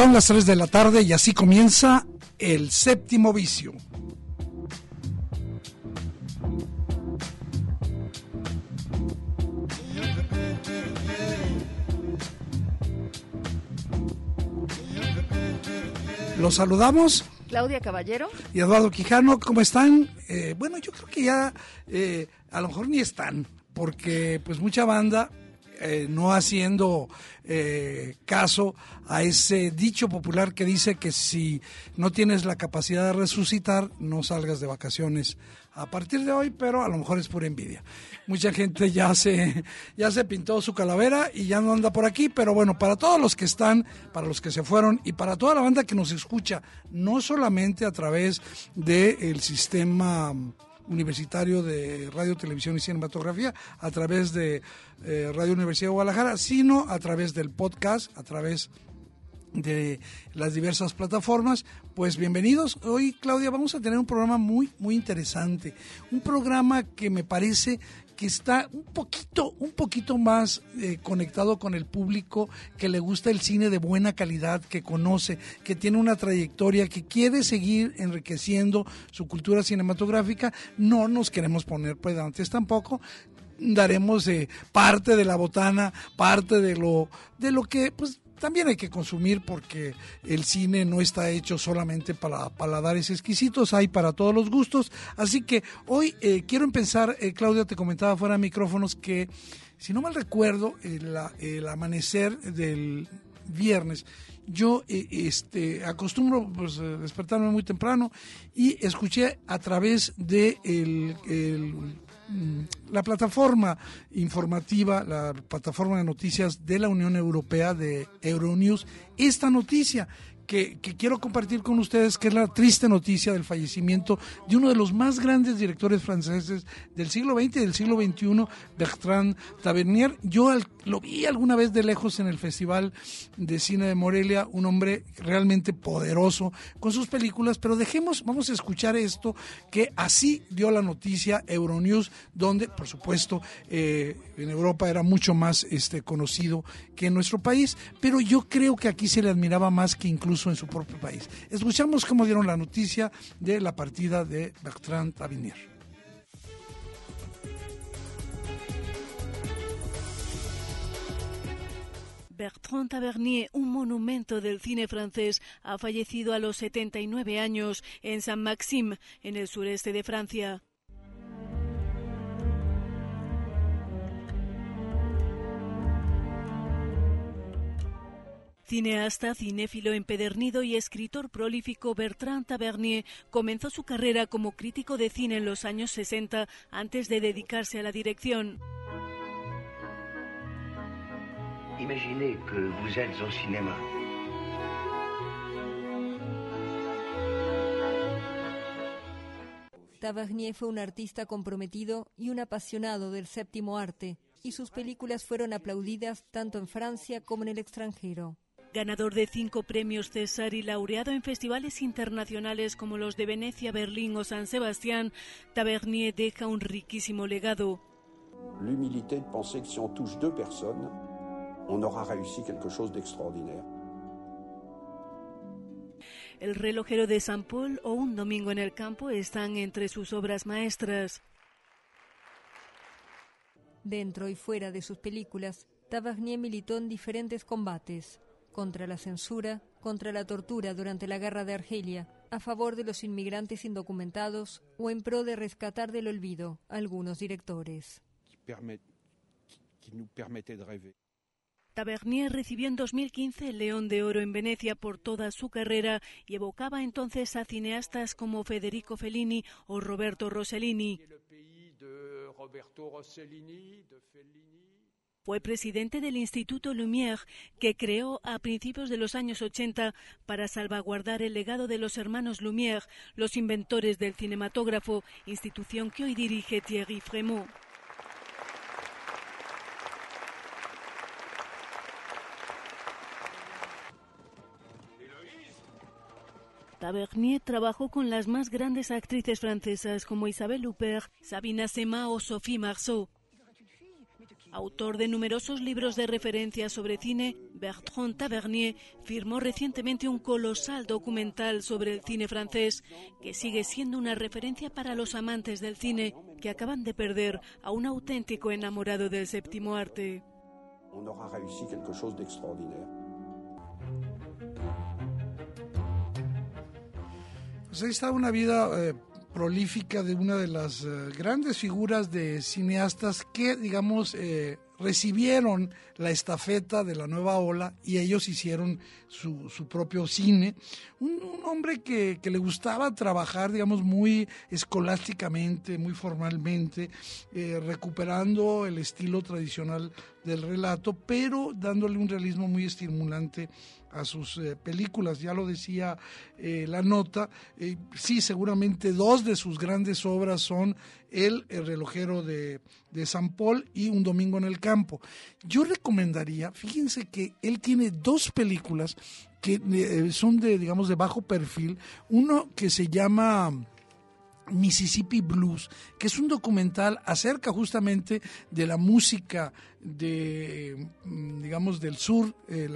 Son las 3 de la tarde y así comienza el séptimo vicio. Los saludamos. Claudia Caballero. Y Eduardo Quijano, ¿cómo están? Eh, bueno, yo creo que ya eh, a lo mejor ni están, porque pues mucha banda eh, no haciendo eh, caso a ese dicho popular que dice que si no tienes la capacidad de resucitar, no salgas de vacaciones a partir de hoy, pero a lo mejor es pura envidia. Mucha gente ya se, ya se pintó su calavera y ya no anda por aquí, pero bueno, para todos los que están, para los que se fueron y para toda la banda que nos escucha, no solamente a través del sistema universitario de radio, televisión y cinematografía a través de eh, Radio Universidad de Guadalajara, sino a través del podcast, a través de las diversas plataformas. Pues bienvenidos. Hoy, Claudia, vamos a tener un programa muy, muy interesante. Un programa que me parece que está un poquito, un poquito más eh, conectado con el público que le gusta el cine de buena calidad, que conoce, que tiene una trayectoria, que quiere seguir enriqueciendo su cultura cinematográfica. No nos queremos poner pedantes tampoco, daremos eh, parte de la botana, parte de lo, de lo que pues también hay que consumir porque el cine no está hecho solamente para paladares exquisitos, hay para todos los gustos. Así que hoy eh, quiero empezar, eh, Claudia te comentaba fuera de micrófonos que, si no mal recuerdo, el, amanecer del viernes, yo este, acostumbro pues, despertarme muy temprano y escuché a través de la plataforma informativa, la plataforma de noticias de la Unión Europea de Euronews, esta noticia que, quiero compartir con ustedes, que es la triste noticia del fallecimiento de uno de los más grandes directores franceses del siglo XX y del siglo XXI, Bertrand Tavernier. Yo lo vi alguna vez de lejos en el Festival de Cine de Morelia, un hombre realmente poderoso con sus películas, pero dejemos, vamos a escuchar esto, que así dio la noticia Euronews, donde, por supuesto, eh, en Europa era mucho más este, conocido que en nuestro país, pero yo creo que aquí se le admiraba más que incluso en su propio país. Escuchamos cómo dieron la noticia de la partida de Bertrand Tavernier. Bertrand Tavernier, un monumento del cine francés, ha fallecido a los 79 años en Saint-Maxime, en el sureste de Francia. Cineasta, cinéfilo empedernido y escritor prolífico, Bertrand Tavernier comenzó su carrera como crítico de cine en los años 60 antes de dedicarse a la dirección. Imaginez que vous êtes au cinéma. Tavernier fue un artista comprometido y un apasionado del séptimo arte, y sus películas fueron aplaudidas tanto en Francia como en el extranjero. Ganador de cinco premios César y laureado en festivales internacionales como los de Venecia, Berlín o San Sebastián, Tavernier deja un riquísimo legado. L'humilité de penser que si on touche deux personnes, on aura réussi quelque chose d'extraordinaire. El relojero de San Paul o Un domingo en el campo están entre sus obras maestras. Dentro y fuera de sus películas, Tavernier militó en diferentes combates contra la censura contra la tortura durante la guerra de Argelia, a favor de los inmigrantes indocumentados o en pro de rescatar del olvido a algunos directores. Tavernier recibió en 2015 el León de Oro en Venecia por toda su carrera y evocaba entonces a cineastas como Federico Fellini o Roberto Rossellini. Fue presidente del Instituto Lumière, que creó a principios de los años 80 para salvaguardar el legado de los hermanos Lumière, los inventores del cinematógrafo, institución que hoy dirige Thierry Frémaux. Tavernier trabajó con las más grandes actrices francesas como Isabelle Huppert, Sabina Sema o Sophie Marceau. Autor de numerosos libros de referencia sobre cine, Bertrand Tavernier firmó recientemente un colosal documental sobre el cine francés que sigue siendo una referencia para los amantes del cine que acaban de perder a un auténtico enamorado del séptimo arte. Pues ahí está una vida eh, prolífica de una de las eh, grandes figuras de cineastas que, digamos, eh, recibieron la estafeta de la nueva ola y ellos hicieron su, propio cine. Un, hombre que, que, le gustaba trabajar, digamos, muy escolásticamente, muy formalmente, recuperando el estilo tradicional del relato, pero dándole un realismo muy estimulante a sus eh, películas. Ya lo decía eh, la nota, eh, sí, seguramente dos de sus grandes obras son El, relojero de, de, San Paul y Un domingo en el campo. Yo recomendaría, fíjense que él tiene dos películas que son de, digamos, de bajo perfil. Uno que se llama Mississippi Blues, que es un documental acerca justamente de la música de, mm, digamos, del sur, eh,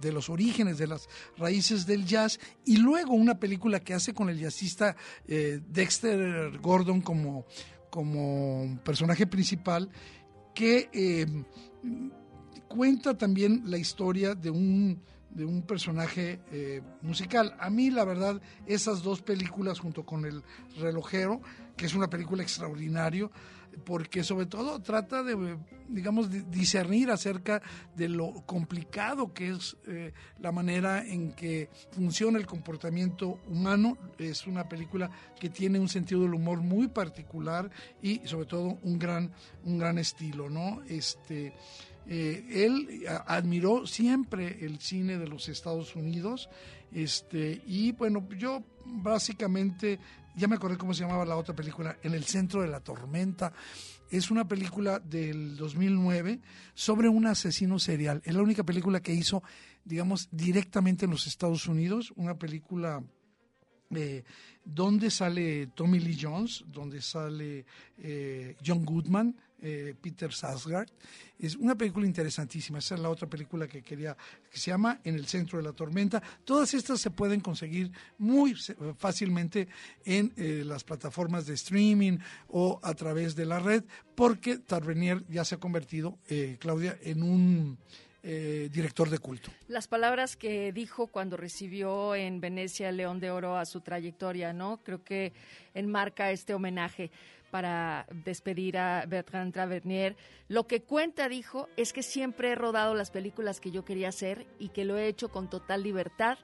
de, los orígenes, de las raíces del jazz, y luego una película que hace con el jazzista eh, Dexter Gordon como, como personaje principal, que eh, cuenta también la historia de un de un personaje eh, musical. A mí, la verdad, esas dos películas junto con El relojero, que es una película extraordinaria, porque sobre todo trata de, digamos, discernir acerca de lo complicado que es eh, la manera en que funciona el comportamiento humano. Es una película que tiene un sentido del humor muy particular y sobre todo un gran, un gran estilo, ¿no? Este, eh, él admiró siempre el cine de los Estados Unidos este, y bueno, yo básicamente, ya me acordé cómo se llamaba la otra película, En el centro de la tormenta. Es una película del 2009 sobre un asesino serial. Es la única película que hizo, digamos, directamente en los Estados Unidos, una película eh, donde sale Tommy Lee Jones, donde sale eh, John Goodman, eh, Peter Sarsgaard. Es una película interesantísima. Esa es la otra película que quería, que se llama En el centro de la tormenta. Todas estas se pueden conseguir muy fácilmente en eh, las plataformas de streaming o a través de la red, porque Tarvenier ya se ha convertido, eh, Claudia, en un director de culto. Las palabras que dijo cuando recibió en Venecia el León de Oro a su trayectoria, ¿no? Creo que enmarca este homenaje para despedir a Bertrand Tavernier. Lo que cuenta, dijo, es que siempre he rodado las películas que yo quería hacer y que lo he hecho con total libertad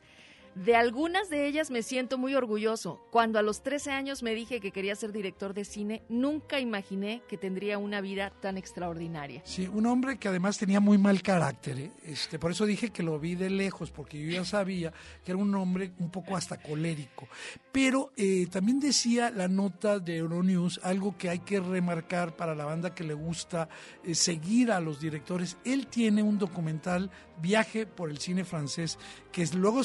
de algunas de ellas me siento muy orgulloso. Cuando a los 13 años me dije que quería ser director de cine, nunca imaginé que tendría una vida tan extraordinaria. Sí, un hombre que además tenía muy mal carácter. ¿eh? Este, por eso dije que lo vi de lejos, porque yo ya sabía que era un hombre un poco hasta colérico. Pero eh, también decía la nota de Euronews algo que hay que remarcar para la banda que le gusta eh, seguir a los directores. Él tiene un documental, Viaje por el cine francés, que luego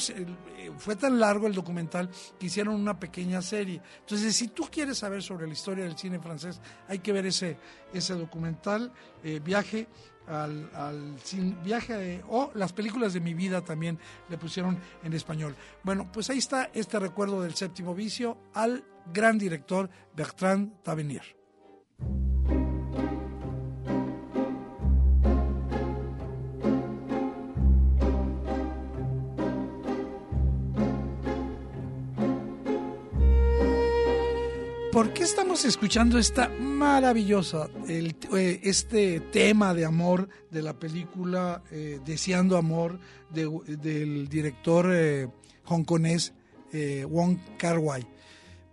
eh, fue tan largo el documental que hicieron una pequeña serie. Entonces, si tú quieres saber sobre la historia del cine francés, hay que ver ese, ese documental, eh, Viaje al, al viaje o las películas de mi vida también le pusieron en español. Bueno, pues ahí está este recuerdo del séptimo vicio al gran director Bertrand Tavernier. ¿Por qué estamos escuchando esta maravillosa, eh, este tema de amor de la película eh, Deseando Amor de, del director eh, hongkonés eh, Wong Kar Wai?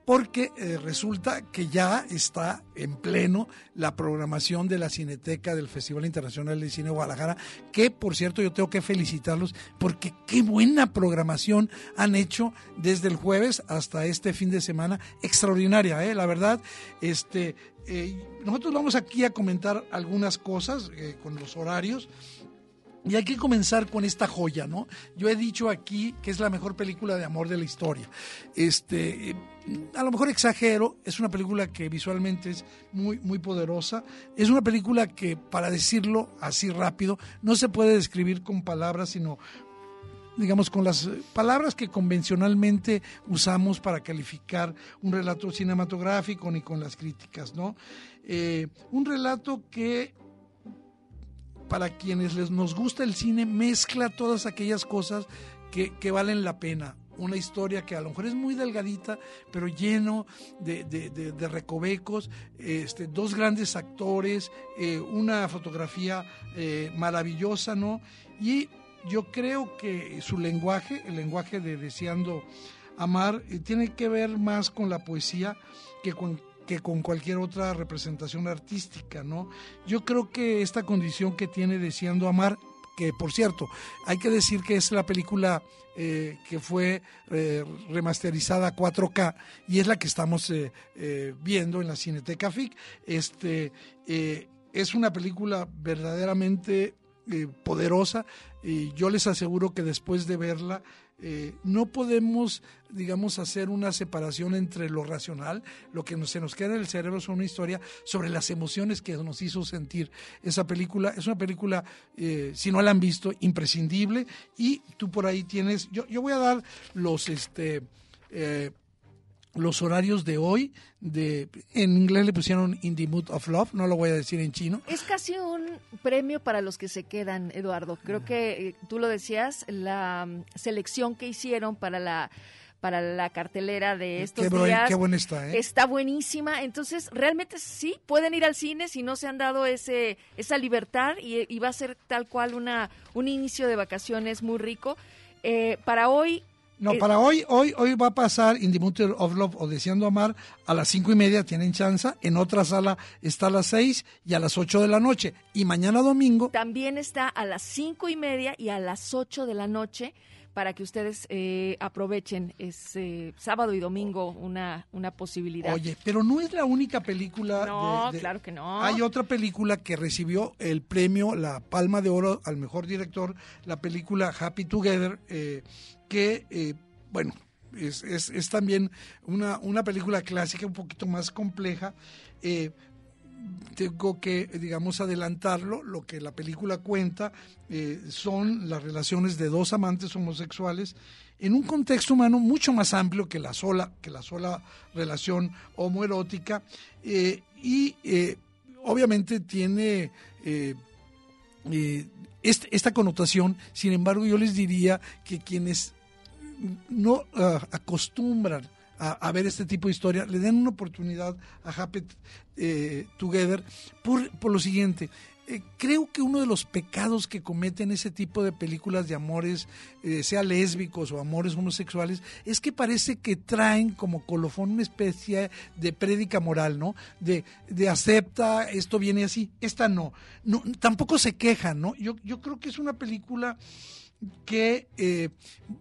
Porque eh, resulta que ya está en pleno la programación de la Cineteca del Festival Internacional de Cine Guadalajara, que por cierto yo tengo que felicitarlos porque qué buena programación han hecho desde el jueves hasta este fin de semana, extraordinaria, ¿eh? la verdad, este, eh, nosotros vamos aquí a comentar algunas cosas con los horarios. Y hay que comenzar con esta joya, ¿no? Yo he dicho aquí que es la mejor película de amor de la historia. Este, a lo mejor exagero, es una película que visualmente es muy, muy poderosa. Es una película que, para decirlo así rápido, no se puede describir con palabras, sino digamos, con las palabras que convencionalmente usamos para calificar un relato cinematográfico ni con las críticas, ¿no? Eh, un relato que para quienes les, nos gusta el cine, mezcla todas aquellas cosas que, que, valen la pena. Una historia que a lo mejor es muy delgadita, pero lleno de, de, de, recovecos, este, dos grandes actores, eh, una fotografía eh, maravillosa, ¿no? Y yo creo que su lenguaje, el lenguaje de Deseando Amar, eh, tiene que ver más con la poesía que con que con cualquier otra representación artística, ¿no? Yo creo que esta condición que tiene Deseando Amar, que por cierto, hay que decir que es la película eh, que fue eh, remasterizada a 4K y es la que estamos eh, viendo en la Cineteca FIC. Este, es una película verdaderamente poderosa y yo les aseguro que después de verla eh, no podemos, digamos, hacer una separación entre lo racional, lo que se nos queda en el cerebro es una historia sobre las emociones que nos hizo sentir esa película. Es una película, eh, si no la han visto, imprescindible y tú por ahí tienes, yo, yo voy a dar los, este, eh, los horarios de hoy, de en inglés le pusieron In the Mood of Love, no lo voy a decir en chino. Es casi un premio para los que se quedan, Eduardo. Creo que eh, tú lo decías, la um, selección que hicieron para la para la cartelera de estos qué, buen, días qué buena está, ¿eh? está buenísima. Entonces, realmente sí pueden ir al cine si no se han dado ese esa libertad y, y va a ser tal cual una un inicio de vacaciones muy rico. Eh, para hoy no, Eh, para hoy, hoy, hoy va a pasar In the Mood of Love o Deseando Amar a las cinco y media, tienen chance. En otra sala está a las seis y a las ocho de la noche. Y mañana domingo, También está a las cinco y media y a las ocho de la noche para que ustedes eh, aprovechen ese sábado y domingo una, una posibilidad. oye, pero no es la única película. no, de- de- claro que no. Hay otra película que recibió el premio, la Palma de Oro al mejor director, la película Happy Together, eh, que, eh, bueno, es, es- es también una, una película clásica un poquito más compleja. eh, tengo que, digamos, adelantarlo. Lo que la película cuenta eh, son las relaciones de dos amantes homosexuales en un contexto humano mucho más amplio que la sola, que la sola relación homoerótica. y obviamente tiene esta connotación. Sin embargo, yo les diría que quienes no ah, acostumbran a, a ver este tipo de historia, le den una oportunidad a Happy eh, Together por, por lo siguiente. Eh, creo que uno de los pecados que cometen ese tipo de películas de amores, eh, sea lésbicos o amores homosexuales, es que parece que traen como colofón una especie de prédica moral, ¿no? De, de acepta, esto viene así, esta no. no tampoco se quejan, ¿no? Yo, yo creo que es una película que eh,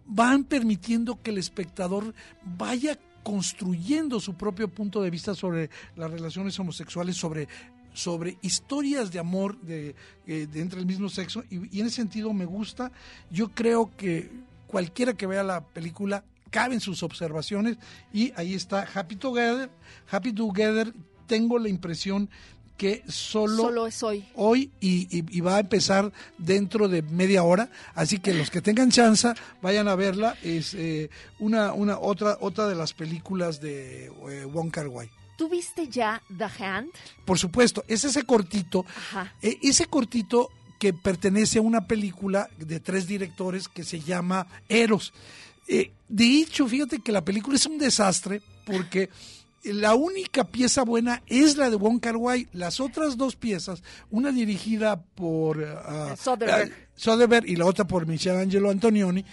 van permitiendo que el espectador vaya construyendo su propio punto de vista sobre las relaciones homosexuales, sobre, sobre historias de amor de, eh, de entre el mismo sexo, y, y en ese sentido me gusta. Yo creo que cualquiera que vea la película caben sus observaciones y ahí está Happy Together. Happy Together, tengo la impresión que solo, Solo es hoy. hoy y, y- y va a empezar dentro de media hora. Así que los que tengan chance, vayan a verla. Es eh, una, una otra, otra de las películas de eh, Wong Kar Wai. ¿Tú viste ya The Hand? Por supuesto, es ese cortito, Ajá. eh, ese cortito que pertenece a una película de tres directores que se llama Eros. Eh, de hecho, fíjate que la película es un desastre porque la única pieza buena es la de Wong Kar Wai. Las otras dos piezas, una dirigida por uh, Soderbergh. Soderbergh y la otra por Michelangelo Antonioni,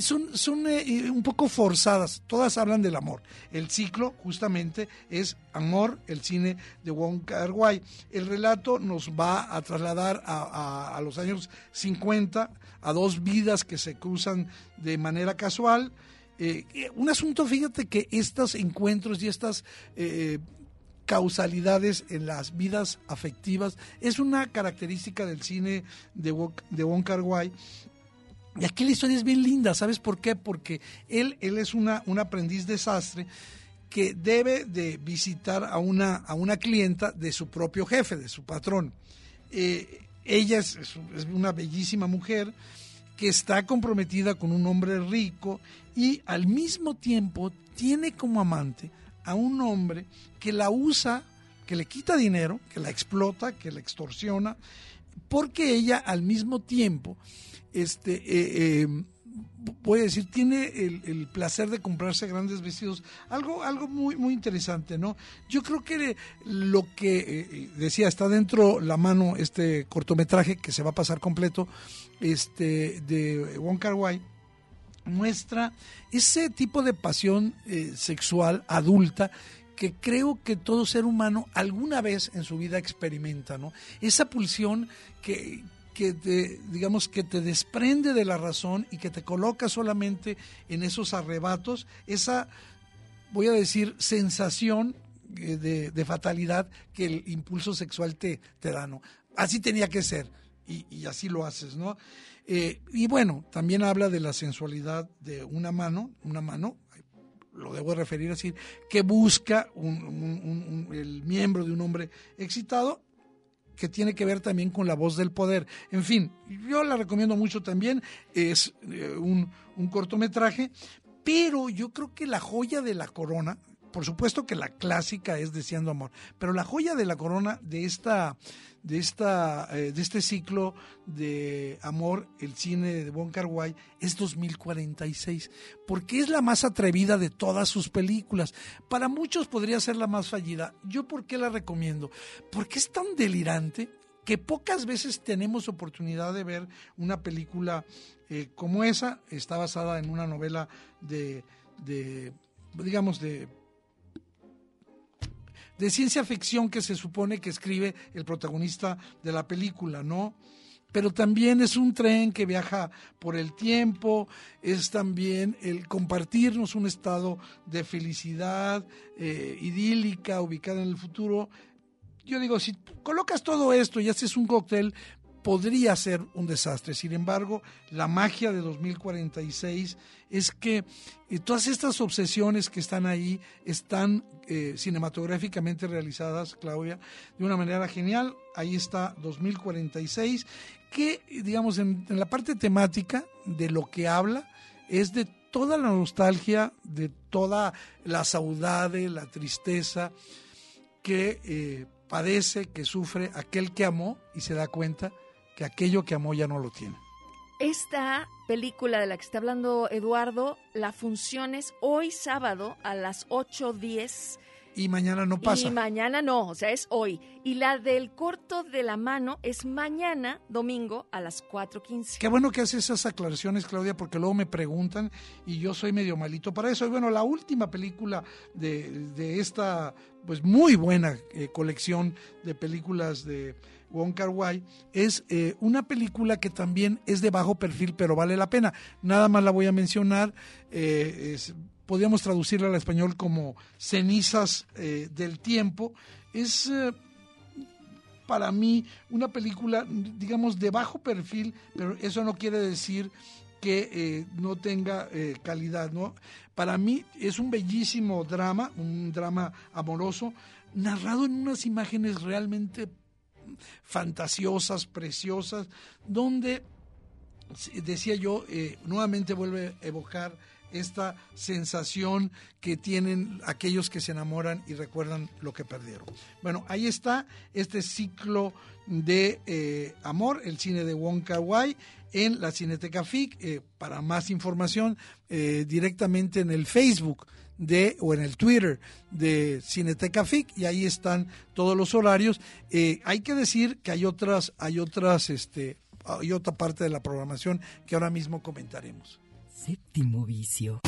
son, son eh, un poco forzadas. Todas hablan del amor. El ciclo, justamente, es amor, el cine de Wong Kar Wai. El relato nos va a trasladar a, a- a los años 50, a dos vidas que se cruzan de manera casual. Eh, eh, un asunto, fíjate que estos encuentros y estas eh, causalidades en las vidas afectivas es una característica del cine de, de Wong Kar Wai. Y aquí la historia es bien linda, ¿sabes por qué? Porque él, él es una, un aprendiz desastre que debe de visitar a una, a una clienta de su propio jefe, de su patrón. Eh, ella es una bellísima mujer que está comprometida con un hombre rico y al mismo tiempo tiene como amante a un hombre que la usa, que le quita dinero, que la explota, que la extorsiona, porque ella al mismo tiempo, este, eh, eh, voy a decir, tiene el, placer de comprarse grandes vestidos, algo, algo muy, muy interesante, ¿no? Yo creo que lo que eh, decía, está dentro la mano este cortometraje que se va a pasar completo, este, de Wong Kar Wai, muestra ese tipo de pasión eh, sexual adulta que creo que todo ser humano alguna vez en su vida experimenta, ¿no? Esa pulsión que, que te, digamos, que te desprende de la razón y que te coloca solamente en esos arrebatos, esa, voy a decir, sensación eh, de, fatalidad que el impulso sexual te, te da, ¿no? Así tenía que ser y, y así lo haces, ¿no? Eh, y bueno, también habla de la sensualidad de una mano, una mano, lo debo referir así, que busca un- el miembro de un hombre excitado que tiene que ver también con la voz del poder. En fin, yo la recomiendo mucho también, es eh, un, un cortometraje, pero yo creo que la joya de la corona, por supuesto que la clásica es Deseando Amor, pero la joya de la corona de esta de esta eh, de este ciclo de amor, el cine de Kar Wai es 2046, porque es la más atrevida de todas sus películas. Para muchos podría ser la más fallida. ¿Yo por qué la recomiendo? Porque es tan delirante que pocas veces tenemos oportunidad de ver una película eh, como esa. Está basada en una novela de, de digamos, de de ciencia ficción que se supone que escribe el protagonista de la película, ¿no? Pero también es un tren que viaja por el tiempo, es también el compartirnos un estado de felicidad eh, idílica, ubicada en el futuro. Yo digo, si colocas todo esto y haces un cóctel, podría ser un desastre. Sin embargo, la magia de 2046 es que eh, todas estas obsesiones que están ahí están eh, cinematográficamente realizadas, Claudia, de una manera genial. Ahí está 2046, que, digamos, en, la parte temática de lo que habla es de toda la nostalgia, de toda la saudade, la tristeza que eh, padece, que sufre aquel que amó y se da cuenta que aquello que amó ya no lo tiene. Esta película de la que está hablando Eduardo, la función es hoy sábado a las 8.10 Y mañana no pasa. y mañana no, o sea, es hoy. Y la del corto de la mano es mañana, domingo, a las 4.15. Qué bueno que haces esas aclaraciones, Claudia, porque luego me preguntan y yo soy medio malito para eso. Y bueno, la última película de, de esta, pues muy buena eh, colección de películas de Wong Kar Wai es eh, una película que también es de bajo perfil, pero vale la pena. Nada más la voy a mencionar. eh, podríamos traducirla al español como cenizas eh, del tiempo. Es eh, para mí una película, digamos, de bajo perfil, pero eso no quiere decir que no tenga calidad, ¿no? Para mí es un bellísimo drama, un drama amoroso, narrado en unas imágenes realmente fantasiosas, preciosas, donde, decía yo, eh, nuevamente vuelve a evocar esta sensación que tienen aquellos que se enamoran y recuerdan lo que perdieron. Bueno, ahí está este ciclo de eh, amor, el cine de Wong Kar Wai en la Cineteca FIC. Eh, para más información, directamente en el Facebook de, o en el Twitter de Cineteca FIC, y ahí están todos los horarios. Eh, hay que decir que hay otras, hay otras, este, hay otra parte de la programación que ahora mismo comentaremos. Séptimo vicio.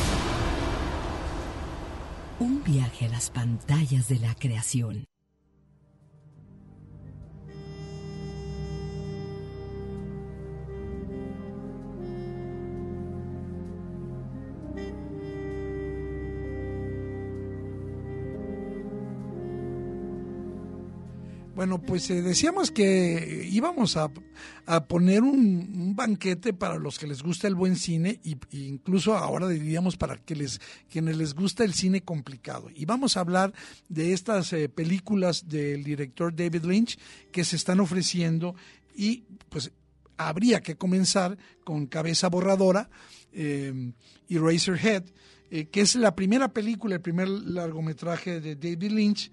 Un viaje a las pantallas de la creación. Bueno, pues eh, decíamos que íbamos a, poner un, banquete para los que les gusta el buen cine y, incluso ahora diríamos para que les, quienes les gusta el cine complicado. Y vamos a hablar de estas eh, películas del director David Lynch que se están ofreciendo y pues habría que comenzar con Cabeza Borradora eh, y Razorhead, que es la primera película, el primer largometraje de David Lynch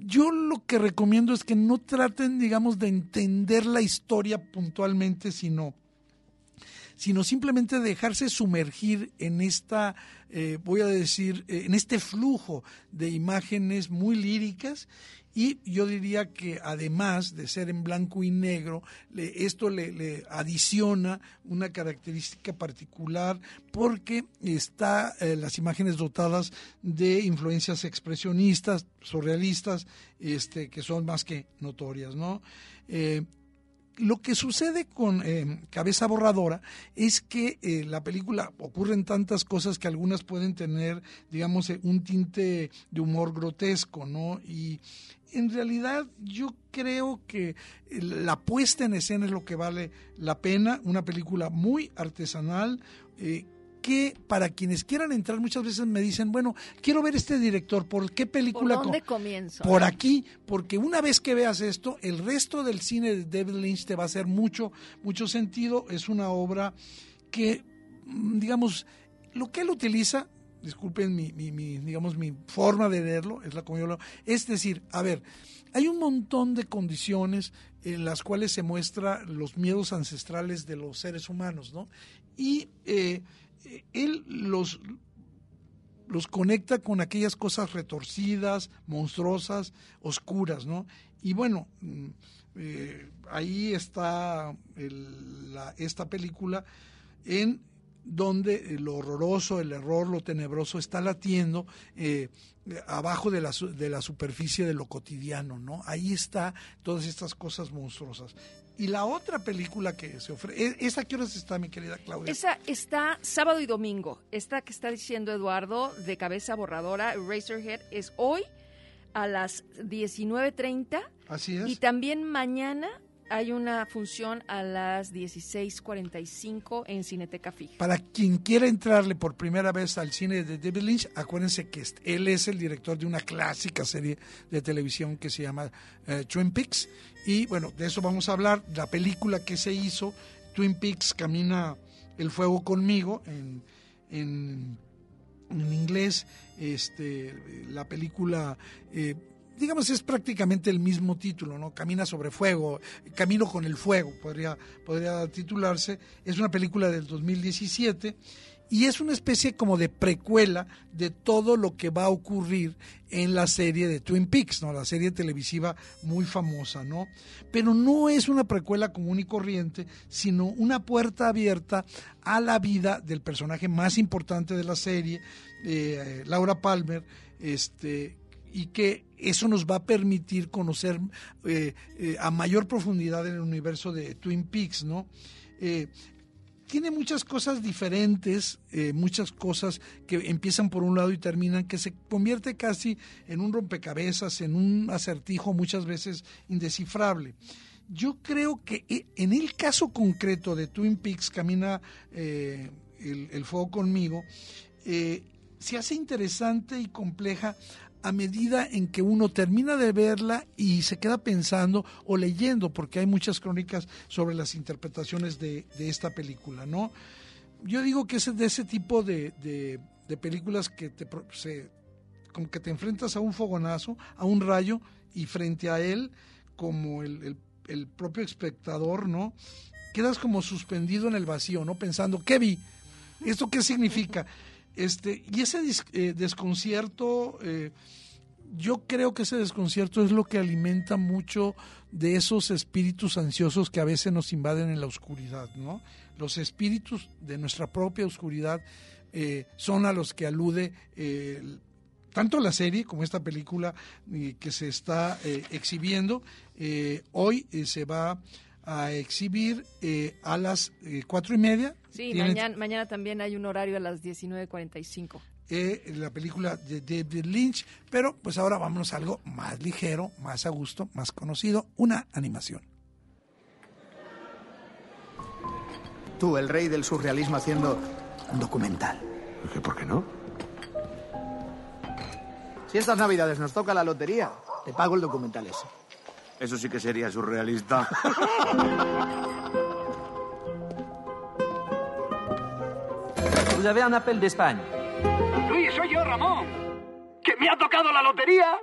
yo lo que recomiendo es que no traten, digamos, de entender la historia puntualmente, sino, sino simplemente dejarse sumergir en esta, eh, voy a decir, eh, en este flujo de imágenes muy líricas y yo diría que además de ser en blanco y negro, esto le, adiciona una característica particular porque está eh, las imágenes dotadas de influencias expresionistas, surrealistas, este, que son más que notorias, ¿no? Eh, lo que sucede con eh, Cabeza Borradora es que la película ocurren tantas cosas que algunas pueden tener, digamos, un tinte de humor grotesco, ¿no? Y en realidad yo creo que la puesta en escena es lo que vale la pena, una película muy artesanal. Que para quienes quieran entrar muchas veces me dicen, bueno, quiero ver este director, ¿por qué película? ¿Por dónde comienzo? Por aquí, porque una vez que veas esto, el resto del cine de David Lynch te va a hacer mucho, mucho sentido. Es una obra que, mm, digamos, lo que él utiliza disculpen mi, mi, digamos, mi forma de verlo, es la como yo lo... Es decir, a ver, hay un montón de condiciones en las cuales se muestra los miedos ancestrales de los seres humanos, ¿no? Y eh, él los, los conecta con aquellas cosas retorcidas, monstruosas, oscuras, ¿no? Y bueno, mm, eh, ahí está esta película en donde lo horroroso, el error, lo tenebroso está latiendo eh, abajo de la, de la superficie de lo cotidiano, ¿no? Ahí está todas estas cosas monstruosas. Y la otra película que se ofrece, ¿e-, ¿esa qué horas está, mi querida Claudia? Esa está sábado y domingo. Esta que está diciendo Eduardo, de cabeza borradora, Razorhead, es hoy a las 19.30. Así es. Y también mañana hay una función a las 16:45 en Cineteca Fija. Para quien quiera entrarle por primera vez al cine de David Lynch, acuérdense que él es el director de una clásica serie de televisión que se llama eh, Twin Peaks. Y bueno, de eso vamos a hablar. La película que se hizo, Twin Peaks Camina el Fuego conmigo, en, en, inglés, este, la película... Eh, digamos, es prácticamente el mismo título, ¿no? Camina sobre fuego, Camino con el fuego, podría, podría titularse. Es una película del 2017 y es una especie como de precuela de todo lo que va a ocurrir en la serie de Twin Peaks, ¿no? La serie televisiva muy famosa, ¿no? Pero no es una precuela común y corriente, sino una puerta abierta a la vida del personaje más importante de la serie, eh, Laura Palmer, este, y que eso nos va a permitir conocer eh, eh, a mayor profundidad en el universo de Twin Peaks, ¿no? Eh, tiene muchas cosas diferentes, muchas cosas que empiezan por un lado y terminan, que se convierte casi en un rompecabezas, en un acertijo muchas veces indescifrable. Yo creo que en el caso concreto de Twin Peaks, Camina el, el, Fuego conmigo, se hace interesante y compleja a medida en que uno termina de verla y se queda pensando o leyendo, porque hay muchas crónicas sobre las interpretaciones de, esta película, ¿no? Yo digo que es de ese tipo de, de, películas que te, se, como que te enfrentas a un fogonazo, a un rayo, y frente a él, como el, el propio espectador, ¿no? Quedas como suspendido en el vacío, ¿no? Pensando, ¿qué vi? ¿Esto qué significa? este, y ese eh, desconcierto, eh, yo creo que ese desconcierto es lo que alimenta mucho de esos espíritus ansiosos que a veces nos invaden en la oscuridad, ¿no? Los espíritus de nuestra propia oscuridad eh, son a los que alude tanto la serie como esta película que se está exhibiendo. hoy se va a exhibir eh, a las eh, cuatro y media. Sí, mañana, mañana también hay un horario a las 19.45. Eh, la película de David Lynch, pero pues ahora vámonos a algo más ligero, más a gusto, más conocido, una animación. Tú, el rey del surrealismo, haciendo un documental. ¿Por qué no? Si estas navidades nos toca la lotería, te pago el documental ese. Eso sí que sería surrealista. Vous avez un appel d'Espagne. Luis, soy yo, Ramón. ¿Que me ha tocado la lotería?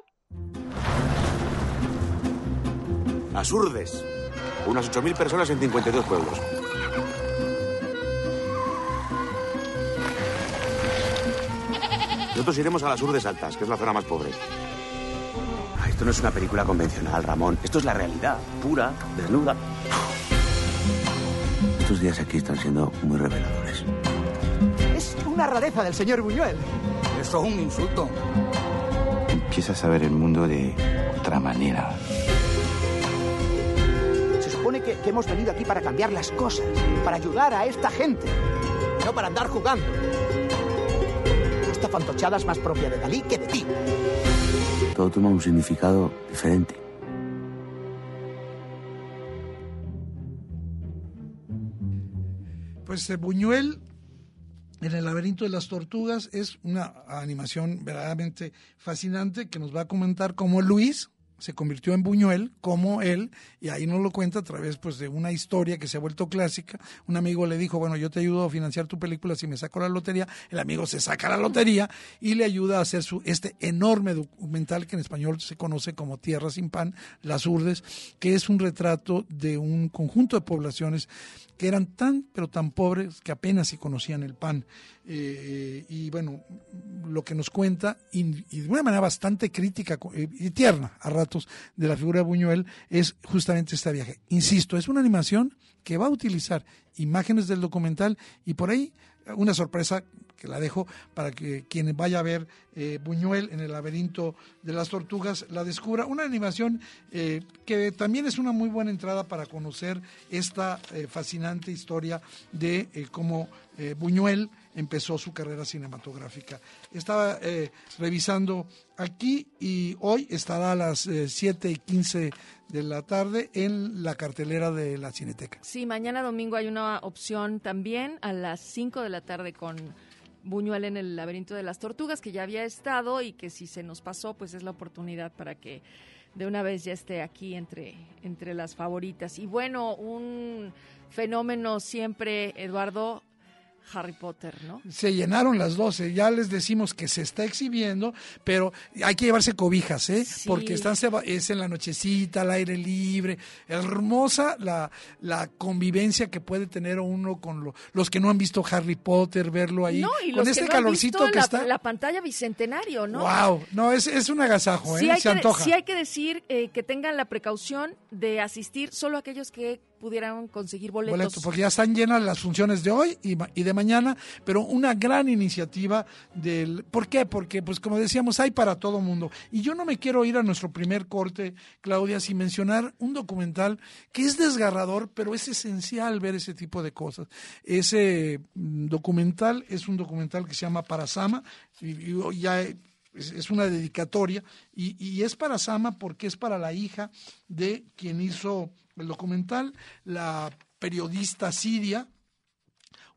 Asurdes. Unas 8.000 personas en 52 pueblos. Nosotros iremos a las Urdes Altas, que es la zona más pobre. Esto no es una película convencional, Ramón. Esto es la realidad, pura, desnuda. Estos días aquí están siendo muy reveladores. Es una rareza del señor Buñuel. Eso es un insulto. Empiezas a ver el mundo de otra manera. Se supone que, que hemos venido aquí para cambiar las cosas, para ayudar a esta gente, no para andar jugando. Esta fantochada es más propia de Dalí que de ti todo toma un significado diferente. Pues eh, Buñuel en el laberinto de las tortugas es una animación verdaderamente fascinante que nos va a comentar cómo Luis, se convirtió en Buñuel como él, y ahí nos lo cuenta a través pues, de una historia que se ha vuelto clásica. Un amigo le dijo, bueno, yo te ayudo a financiar tu película si me saco la lotería. El amigo se saca la lotería y le ayuda a hacer su, este enorme documental que en español se conoce como Tierra sin Pan, Las Urdes, que es un retrato de un conjunto de poblaciones que eran tan, pero tan pobres que apenas si conocían el pan. Eh, y bueno, lo que nos cuenta, y, de una manera bastante crítica eh, y tierna a ratos de la figura de Buñuel, es justamente este viaje. Insisto, es una animación que va a utilizar imágenes del documental y por ahí una sorpresa que la dejo para que quien vaya a ver eh, Buñuel en el laberinto de las tortugas la descubra. Una animación eh, que también es una muy buena entrada para conocer esta eh, fascinante historia de cómo Buñuel empezó su carrera cinematográfica. Estaba revisando aquí y hoy estará a las 7 y 15 de la tarde en la cartelera de la Cineteca. Sí, mañana domingo hay una opción también a las 5 de la tarde con Buñuel en el laberinto de las tortugas, que ya había estado y que si se nos pasó, pues es la oportunidad para que de una vez ya esté aquí entre, entre las favoritas. Y bueno, un fenómeno siempre, Eduardo, Harry Potter, ¿no? Se llenaron las 12, ya les decimos que se está exhibiendo, pero hay que llevarse cobijas, ¿eh? Porque están, es en la nochecita, al aire libre, hermosa la, la convivencia que puede tener uno con los que no han visto Harry Potter, verlo ahí, con este calorcito que la, está. La pantalla bicentenario, ¿no? Wow, no, es, es un agasajo, ¿eh? Se antoja. Sí hay que decir eh, que tengan la precaución de asistir solo aquellos que pudieran conseguir boletos. porque ya están llenas las funciones de hoy y, y, de mañana, pero una gran iniciativa del... ¿Por qué? Porque, pues como decíamos, hay para todo mundo. Y yo no me quiero ir a nuestro primer corte, Claudia, sin mencionar un documental que es desgarrador, pero es esencial ver ese tipo de cosas. Ese mm, documental es un documental que se llama Parasama, y, y ya es, una dedicatoria, y, y, es para Sama porque es para la hija de quien hizo el documental, la periodista siria,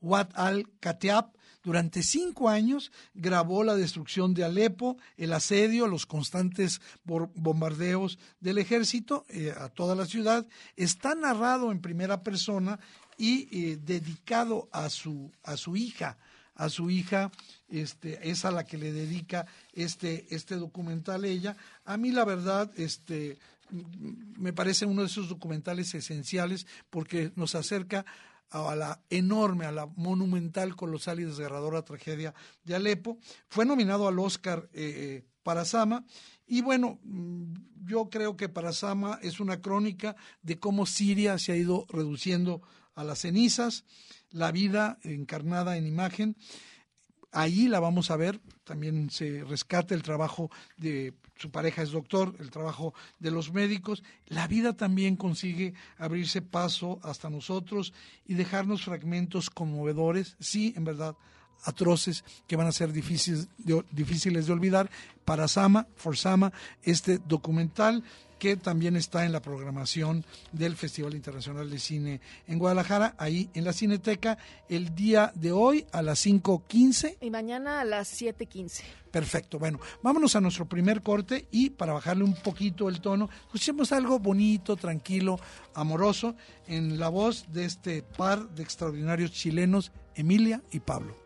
Wat al-Kateab, durante cinco años grabó la destrucción de Alepo, el asedio, los constantes bombardeos del ejército eh, a toda la ciudad. Está narrado en primera persona y eh, dedicado a su, a su hija, a su hija, este, es a la que le dedica este, este documental ella. A mí la verdad, este, me parece uno de esos documentales esenciales porque nos acerca a la enorme, a la monumental, colosal y desgarradora tragedia de Alepo. Fue nominado al Oscar eh, para Sama. Y bueno, mm, yo creo que para Sama es una crónica de cómo Siria se ha ido reduciendo a las cenizas, la vida encarnada en imagen. Ahí la vamos a ver, también se rescata el trabajo de su pareja es doctor, el trabajo de los médicos. La vida también consigue abrirse paso hasta nosotros y dejarnos fragmentos conmovedores, sí, en verdad, atroces que van a ser difíciles de, difíciles de olvidar para Sama, for Sama, este documental que también está en la programación del Festival Internacional de Cine en Guadalajara, ahí en la Cineteca, el día de hoy a las 5.15. Y mañana a las 7.15. Perfecto, bueno, vámonos a nuestro primer corte y para bajarle un poquito el tono, escuchemos algo bonito, tranquilo, amoroso, en la voz de este par de extraordinarios chilenos, Emilia y Pablo.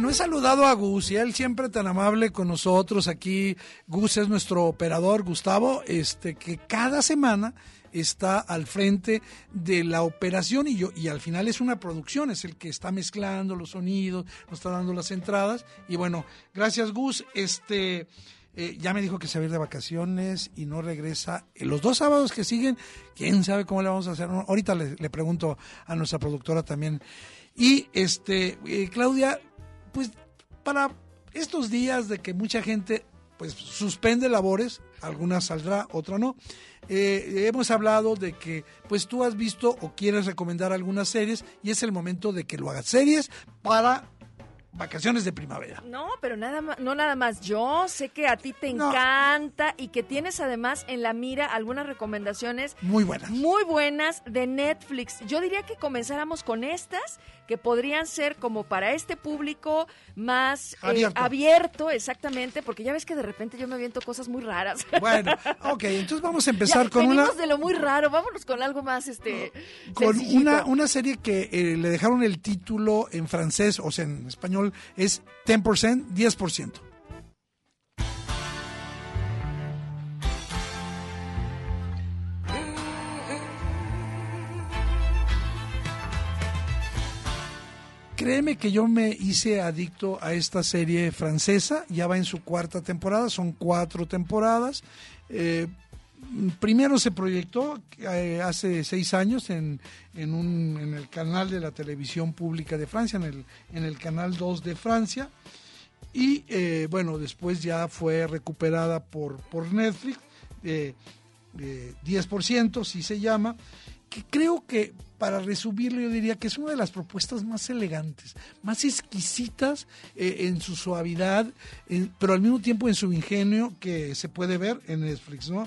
No he saludado a Gus y él siempre tan amable con nosotros aquí. Gus es nuestro operador, Gustavo, este que cada semana está al frente de la operación y yo y al final es una producción, es el que está mezclando los sonidos, nos está dando las entradas y bueno, gracias Gus, este eh, ya me dijo que se va a ir de vacaciones y no regresa. Los dos sábados que siguen, quién sabe cómo le vamos a hacer. Ahorita le, le pregunto a nuestra productora también. Y este, eh, Claudia, pues para estos días de que mucha gente pues suspende labores, algunas saldrá, otra no. Eh, hemos hablado de que pues tú has visto o quieres recomendar algunas series y es el momento de que lo hagas. Series para vacaciones de primavera. No, pero nada más, no nada más. Yo sé que a ti te No. encanta y que tienes además en la mira algunas recomendaciones Muy buenas. muy buenas de Netflix. Yo diría que comenzáramos con estas que podrían ser como para este público más eh, Abierto. exactamente, porque ya ves que de repente yo me aviento cosas muy raras. Bueno, ok, entonces vamos a empezar Ya, con una, de lo muy raro, vámonos con algo más este con sencillito. una, una serie que eh, le dejaron el título en francés, o sea, en español, es 10%, 10%. Créeme que yo me hice adicto a esta serie francesa, ya va en su cuarta temporada, son cuatro temporadas. Eh, primero se proyectó eh, hace seis años en, en, un, en el canal de la televisión pública de Francia, en el, en el canal 2 de Francia. Y eh, bueno, después ya fue recuperada por, por Netflix, eh, eh, 10%, si se llama, que creo que para resumirlo yo diría que es una de las propuestas más elegantes, más exquisitas eh, en su suavidad, eh, pero al mismo tiempo en su ingenio que se puede ver en Netflix, ¿no?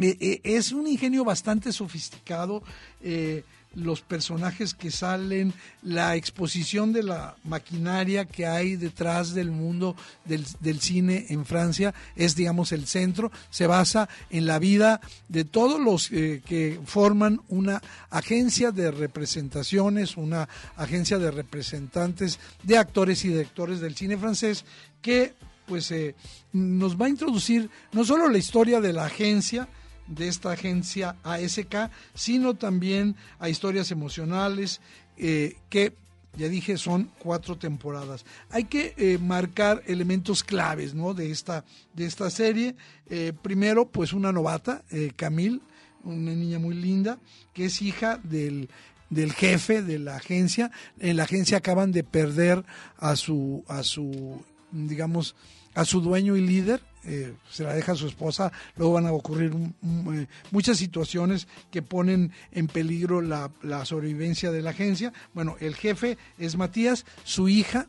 Eh, eh, es un ingenio bastante sofisticado, eh, los personajes que salen, la exposición de la maquinaria que hay detrás del mundo del, cine en Francia es, digamos, el centro, se basa en la vida de todos los que forman una agencia de representaciones, una agencia de representantes de actores y directores del cine francés que pues eh, nos va a introducir no solo la historia de la agencia, de esta agencia ASK, sino también a historias emocionales eh, que ya dije, son cuatro temporadas. Hay que eh, marcar elementos claves ¿no? de, esta, de esta serie. Eh, primero, pues una novata, Camille, una niña muy linda, que es hija del, del jefe de la agencia. En la agencia acaban de perder a su, a su digamos, a su dueño y líder, eh, se la deja a su esposa, luego van a ocurrir eh, muchas situaciones que ponen en peligro la, la, sobrevivencia de la agencia. Bueno, el jefe es Matías, su hija,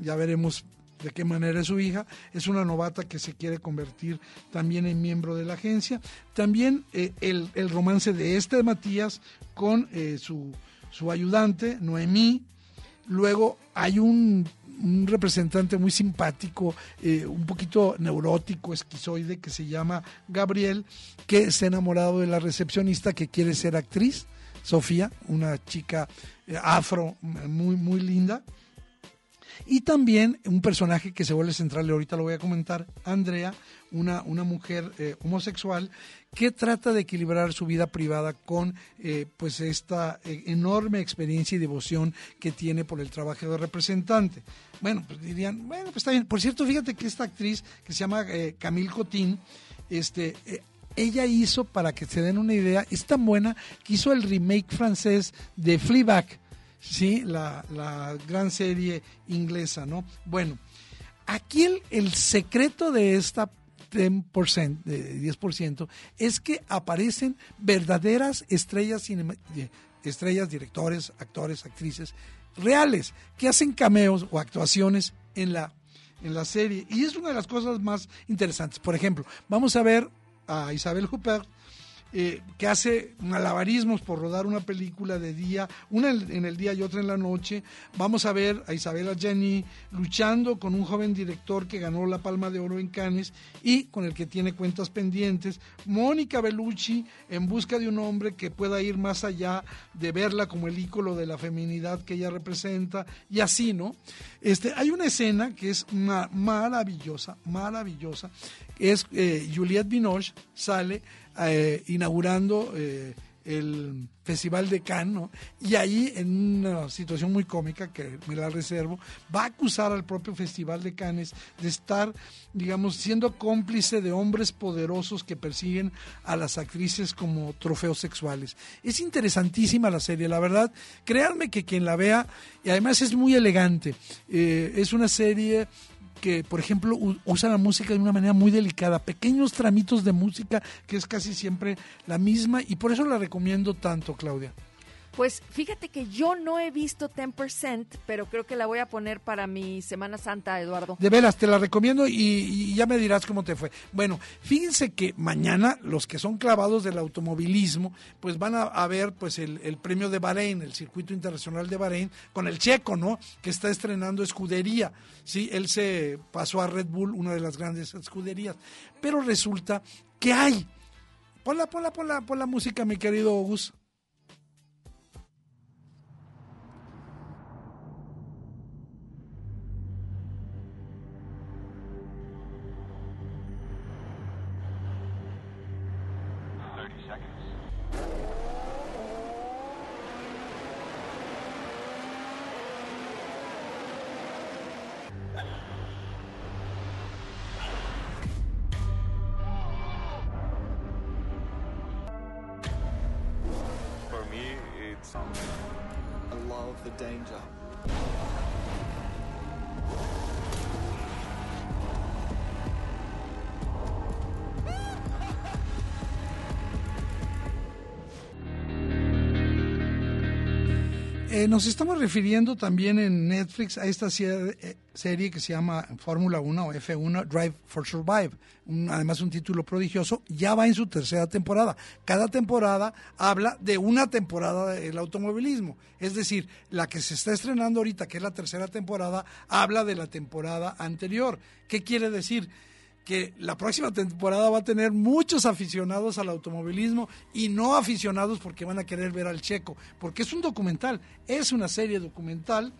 ya veremos de qué manera es su hija, es una novata que se quiere convertir también en miembro de la agencia. También eh, el, el, romance de este Matías con su, su ayudante, Noemí. Luego hay un un representante muy simpático, eh, un poquito neurótico, esquizoide, que se llama Gabriel, que está enamorado de la recepcionista que quiere ser actriz, Sofía, una chica eh, afro muy, muy linda. Y también un personaje que se vuelve central, y ahorita lo voy a comentar, Andrea, una, una mujer eh, homosexual que trata de equilibrar su vida privada con eh, pues esta eh, enorme experiencia y devoción que tiene por el trabajo de representante. Bueno, pues dirían, bueno, pues está bien. Por cierto, fíjate que esta actriz que se llama Camille Cotín, este, ella hizo, para que se den una idea, es tan buena que hizo el remake francés de Fleabag, ¿sí? La, la gran serie inglesa, ¿no? Bueno, aquí el, el secreto de esta 10%, de 10% es que aparecen verdaderas estrellas, estrellas, directores, actores, actrices reales que hacen cameos o actuaciones en la, en la serie. Y es una de las cosas más interesantes. Por ejemplo, vamos a ver a Isabel Huppert eh, que hace malabarismos por rodar una película de día, una en el día y otra en la noche. Vamos a ver a Isabela Jenny luchando con un joven director que ganó la Palma de Oro en Cannes y con el que tiene cuentas pendientes. Mónica Bellucci en busca de un hombre que pueda ir más allá de verla como el ícono de la feminidad que ella representa y así, ¿no? Este, hay una escena que es maravillosa, maravillosa, es eh, Juliette Binoche sale eh, inaugurando eh, el Festival de Cannes, y ahí en una situación muy cómica que me la reservo, va a acusar al propio Festival de Cannes de estar, digamos, siendo cómplice de hombres poderosos que persiguen a las actrices como trofeos sexuales. Es interesantísima la serie, la verdad, créanme que quien la vea, y además es muy elegante, eh, es una serie que, por ejemplo, usa la música de una manera muy delicada, pequeños tramitos de música que es casi siempre la misma y por eso la recomiendo tanto, Claudia. Pues fíjate que yo no he visto 10%, pero creo que la voy a poner para mi Semana Santa, Eduardo. De veras, te la recomiendo y, ya me dirás cómo te fue. Bueno, fíjense que mañana los que son clavados del automovilismo, pues van a, ver pues el, premio de Bahrein, el circuito internacional de Bahrein, con el checo, ¿no? Que está estrenando escudería. Sí, él se pasó a Red Bull, una de las grandes escuderías. Pero resulta que hay. Ponla, ponla, ponla, ponla música, mi querido Gus. Eh, nos estamos refiriendo también en Netflix a esta eh, serie que se llama Fórmula 1 o F1 Drive for Survive, además un título prodigioso, ya va en su tercera temporada. Cada temporada habla de una temporada del automovilismo, es decir, la que se está estrenando ahorita, que es la tercera temporada, habla de la temporada anterior. ¿Qué quiere decir? Que la próxima temporada va a tener muchos aficionados al automovilismo y no aficionados porque van a querer ver al checo, porque es un documental, es una serie documental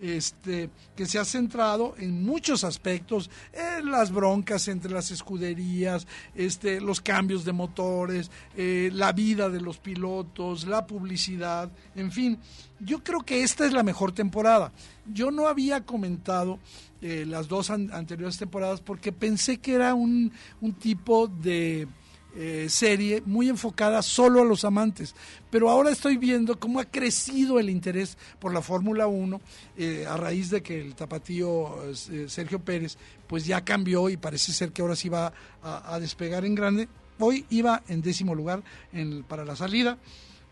este, que se ha centrado en muchos aspectos, en las broncas entre las escuderías, este, los cambios de motores, eh, la vida de los pilotos, la publicidad, en fin. Yo creo que esta es la mejor temporada. Yo no había comentado eh, las dos anteriores temporadas porque pensé que era un, un tipo de eh, serie muy enfocada solo a los amantes. Pero ahora estoy viendo cómo ha crecido el interés por la Fórmula 1 eh, a raíz de que el tapatío eh, Sergio Pérez pues ya cambió y parece ser que ahora sí va a, despegar en grande. Hoy iba en décimo lugar en, para la salida.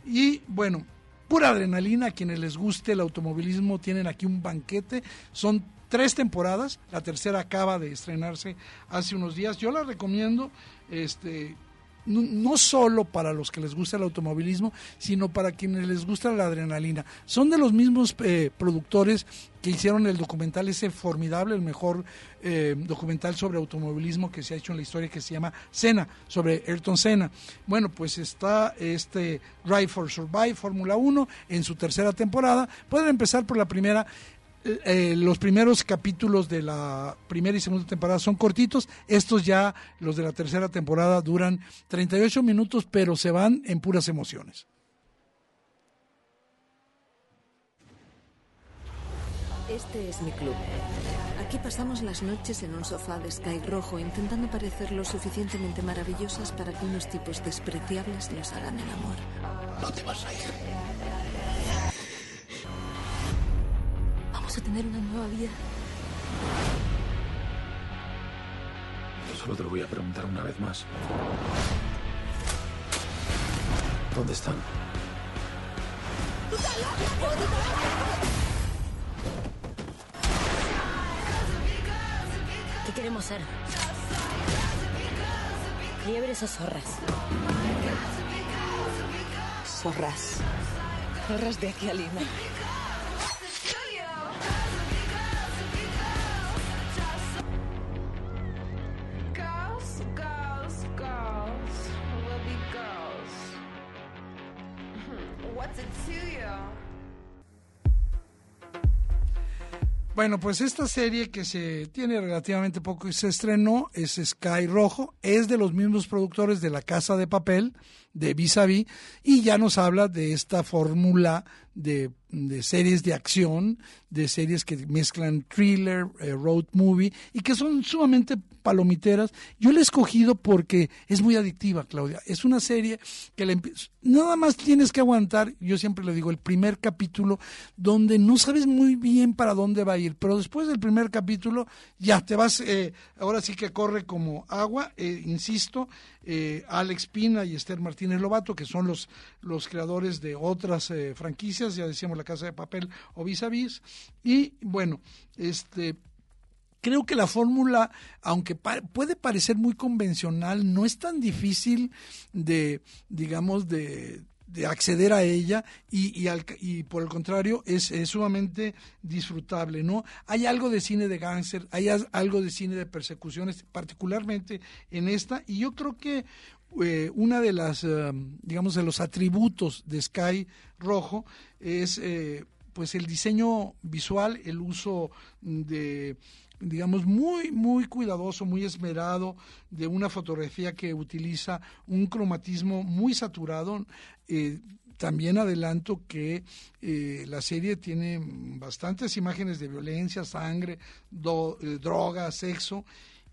Y bueno, pura adrenalina. A quienes les guste el automovilismo tienen aquí un banquete. Son tres temporadas. La tercera acaba de estrenarse hace unos días. Yo la recomiendo. Este, no, solo para los que les gusta el automovilismo, sino para quienes les gusta la adrenalina. Son de los mismos eh, productores que hicieron el documental ese formidable, el mejor eh, documental sobre automovilismo que se ha hecho en la historia que se llama Senna, sobre Ayrton Senna. Bueno, pues está este Drive for Survive Fórmula 1 en su tercera temporada. Pueden empezar por la primera. Eh, los primeros capítulos de la primera y segunda temporada son cortitos. Estos ya, los de la tercera temporada, duran 38 minutos, pero se van en puras emociones. Este es mi club. Aquí pasamos las noches en un sofá de sky rojo intentando parecer lo suficientemente maravillosas para que unos tipos despreciables nos hagan el amor. No te vas a ir. A tener una nueva vida. solo te lo voy a preguntar una vez más. ¿Dónde están? ¿Qué queremos ser? Liebres o zorras. Zorras. Zorras de aquí a Lima. Bueno, pues esta serie que se tiene relativamente poco y se estrenó es Sky Rojo, es de los mismos productores de La Casa de Papel, de Vis a Vis, y ya nos habla de esta fórmula de, series de acción, de series que mezclan thriller, eh, road movie, y que son sumamente palomiteras. Yo la he escogido porque es muy adictiva, Claudia. Es una serie que nada más tienes que aguantar, yo siempre le digo, el primer capítulo donde no sabes muy bien para dónde va a ir, pero después del primer capítulo ya te vas, eh, ahora sí que corre como agua, eh, insisto, eh, Alex Pina y Esther Martínez Lobato, que son los, los creadores de otras franquicias, ya decíamos La Casa de Papel o Vis a Vis, y bueno, este creo que la fórmula, aunque puede parecer muy convencional, no es tan difícil de, digamos, de, acceder a ella y, y, por el contrario es, sumamente disfrutable, ¿no? Hay algo de cine de gánster, hay algo de cine de persecuciones, particularmente en esta, y yo creo que eh, una de las, eh, digamos, de los atributos de Sky Rojo es, eh, pues, el diseño visual, el uso de digamos, muy, muy cuidadoso, muy esmerado, de una fotografía que utiliza un cromatismo muy saturado. Eh, también adelanto que eh, la serie tiene bastantes imágenes de violencia, sangre, eh, droga, sexo,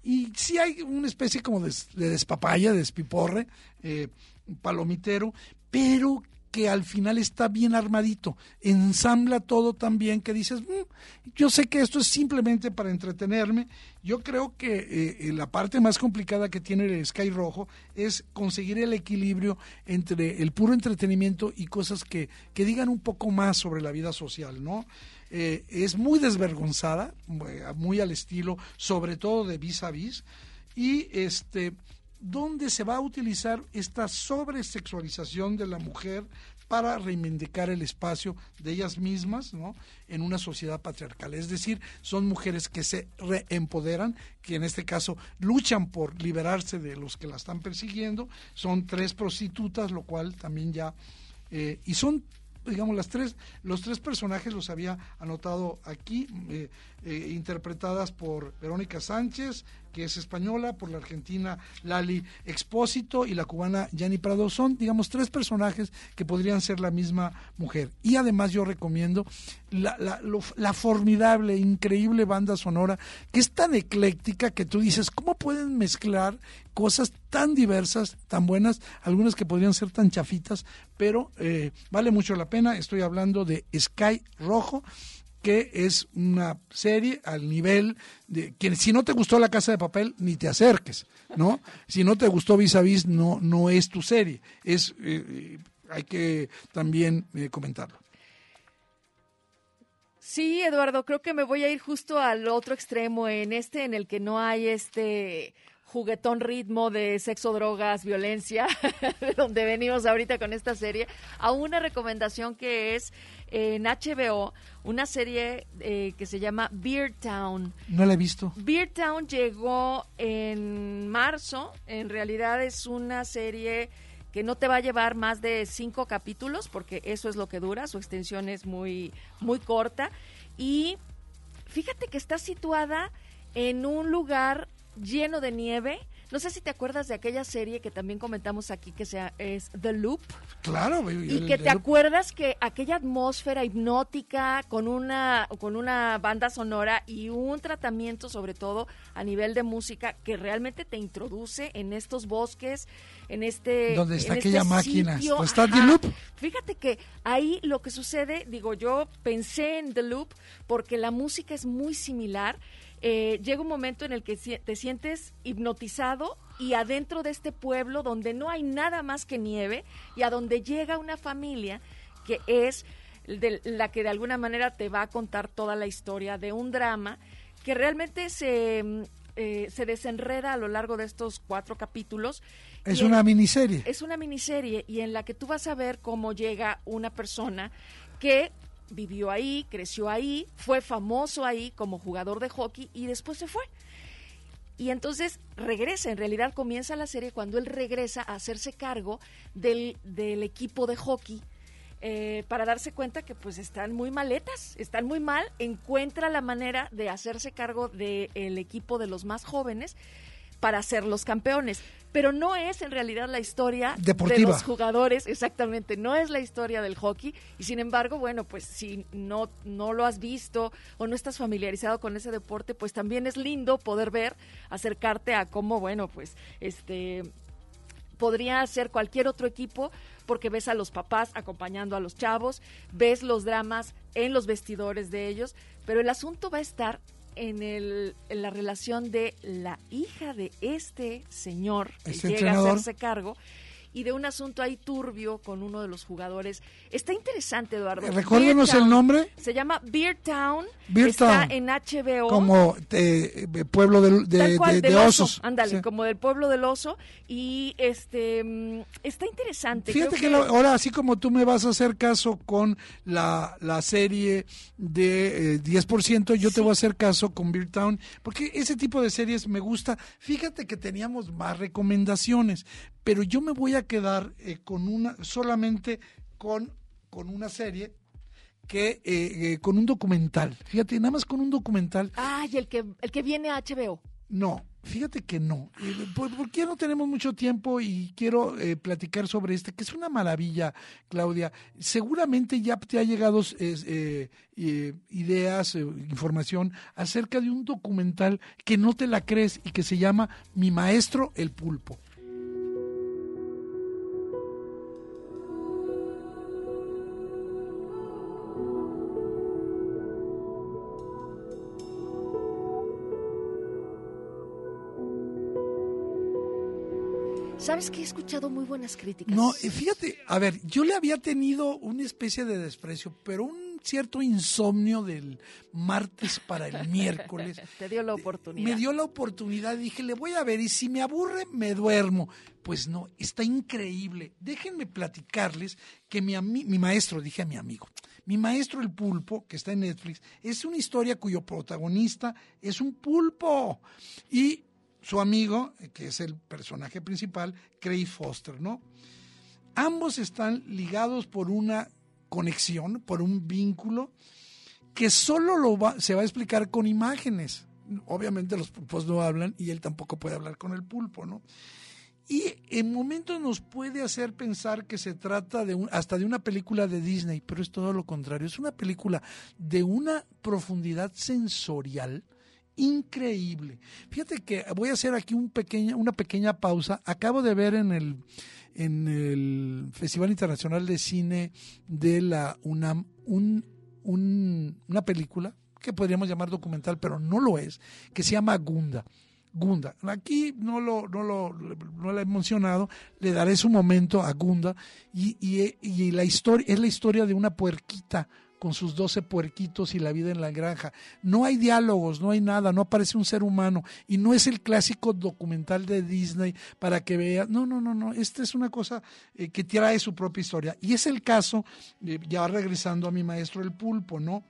y sí hay una especie como de, de despapaya, de despiporre, palomitero, pero que al final está bien armadito, ensambla todo tan bien que dices, mm, yo sé que esto es simplemente para entretenerme. Yo creo que eh, la parte más complicada que tiene el Sky Rojo es conseguir el equilibrio entre el puro entretenimiento y cosas que, que digan un poco más sobre la vida social, ¿no? Eh, es muy desvergonzada, muy al estilo, sobre todo de vis a vis, y este donde se va a utilizar esta sobresexualización de la mujer para reivindicar el espacio de ellas mismas ¿no? en una sociedad patriarcal. Es decir, son mujeres que se reempoderan, que en este caso luchan por liberarse de los que la están persiguiendo. Son tres prostitutas, lo cual también ya... Eh, y son digamos, las tres, los tres personajes los había anotado aquí, eh, eh, interpretadas por Verónica Sánchez, que es española, por la argentina Lali Expósito y la cubana Yanni Prado. Son, digamos, tres personajes que podrían ser la misma mujer. Y además yo recomiendo la, la, la formidable, increíble banda sonora, que es tan ecléctica que tú dices, ¿cómo pueden mezclar cosas tan diversas, tan buenas, algunas que podrían ser tan chafitas, pero eh, vale mucho la pena. Estoy hablando de Sky Rojo que es una serie al nivel de que si no te gustó La Casa de Papel ni te acerques, ¿no? Si no te gustó Vis a Vis no no es tu serie, es eh, hay que también eh, comentarlo. Sí, Eduardo, creo que me voy a ir justo al otro extremo en este en el que no hay este juguetón ritmo de sexo, drogas, violencia, de donde venimos ahorita con esta serie, a una recomendación que es en HBO, una serie eh, que se llama Beer Town. No la he visto. Beer Town llegó en marzo, en realidad es una serie que no te va a llevar más de cinco capítulos, porque eso es lo que dura, su extensión es muy, muy corta, y fíjate que está situada en un lugar lleno de nieve. No sé si te acuerdas de aquella serie que también comentamos aquí que sea, es The Loop. Claro, y que te acuerdas que aquella atmósfera hipnótica con una con una banda sonora y un tratamiento sobre todo a nivel de música que realmente te introduce en estos bosques, en este ¿Dónde está este aquella máquina? ¿Está The Loop? Fíjate que ahí lo que sucede, digo, yo pensé en The Loop porque la música es muy similar eh, llega un momento en el que te sientes hipnotizado y adentro de este pueblo donde no hay nada más que nieve y a donde llega una familia que es de la que de alguna manera te va a contar toda la historia de un drama que realmente se, mm, eh, se desenreda a lo largo de estos cuatro capítulos. Es una miniserie. Es una miniserie y en la que tú vas a ver cómo llega una persona que vivió ahí, creció ahí, fue famoso ahí como jugador de hockey y después se fue. Y entonces regresa, en realidad comienza la serie cuando él regresa a hacerse cargo del, del equipo de hockey eh, para darse cuenta que pues están muy maletas, están muy mal, encuentra la manera de hacerse cargo del equipo de los más jóvenes para ser los campeones. Pero no es en realidad la historia de los jugadores, exactamente, no es la historia del hockey. Y sin embargo, bueno, pues si no, no lo has visto o no estás familiarizado con ese deporte, pues también es lindo poder ver, acercarte a cómo, bueno, pues este podría ser cualquier otro equipo porque ves a los papás acompañando a los chavos, ves los dramas en los vestidores de ellos, pero el asunto va a estar en, el, en la relación de la hija de este señor que llega a hacerse cargo y de un asunto ahí turbio con uno de los jugadores. Está interesante, Eduardo. Recuérdenos el nombre. Se llama Beer Town. está en HBO. Como eh, pueblo de, osos. Ándale, como del pueblo del oso. Y este mm, está interesante. Fíjate que, ahora, así como tú me vas a hacer caso con la, la serie de 10%, eh, yo te voy a hacer caso con Beer Town, porque ese tipo de series me gusta. Fíjate que teníamos más recomendaciones, pero yo me voy a quedar eh, con una, solamente con, con una serie que eh, eh, con un documental. Fíjate, nada más con un documental. Ay, el que, el que viene a HBO. No, fíjate que no. porque ya no tenemos mucho tiempo y quiero platicar sobre este, que es una maravilla, Claudia. Seguramente ya te ha llegado ideas, información acerca de un documental que no te la crees y que se llama Mi Maestro el Pulpo. Sabes que he escuchado muy buenas críticas. No, fíjate, a ver, yo le había tenido una especie de desprecio, pero un cierto insomnio del martes para el miércoles. Te dio la oportunidad. Me dio la oportunidad, dije, le voy a ver y si me aburre, me duermo. Pues no, está increíble. Déjenme platicarles que mi, mi maestro, dije a mi amigo, mi maestro el pulpo, que está en Netflix, es una historia cuyo protagonista es un pulpo. Y su amigo, que es el personaje principal, Craig Foster, ¿no? Ambos están ligados por una conexión, por un vínculo que solo lo va, se va a explicar con imágenes. Obviamente los pulpos no hablan y él tampoco puede hablar con el pulpo, ¿no? Y en momentos nos puede hacer pensar que se trata de un, hasta de una película de Disney, pero es todo lo contrario. Es una película de una profundidad sensorial increíble. Fíjate que voy a hacer aquí una pequeña pausa. Acabo de ver en el, en el Festival Internacional de Cine de la UNAM un, una película que podríamos llamar documental, pero no lo es, que se llama Gunda. Gunda. Aquí no lo, lo he mencionado, le daré su momento a Gunda y, y, y la historia, es la historia de una puerquita con sus doce puerquitos y la vida en la granja. No hay diálogos, no hay nada, no aparece un ser humano y no es el clásico documental de Disney para que vea. No, no, no, no. Esta es una cosa eh, que trae su propia historia. Y es el caso, eh, ya regresando a mi maestro el pulpo, ¿no?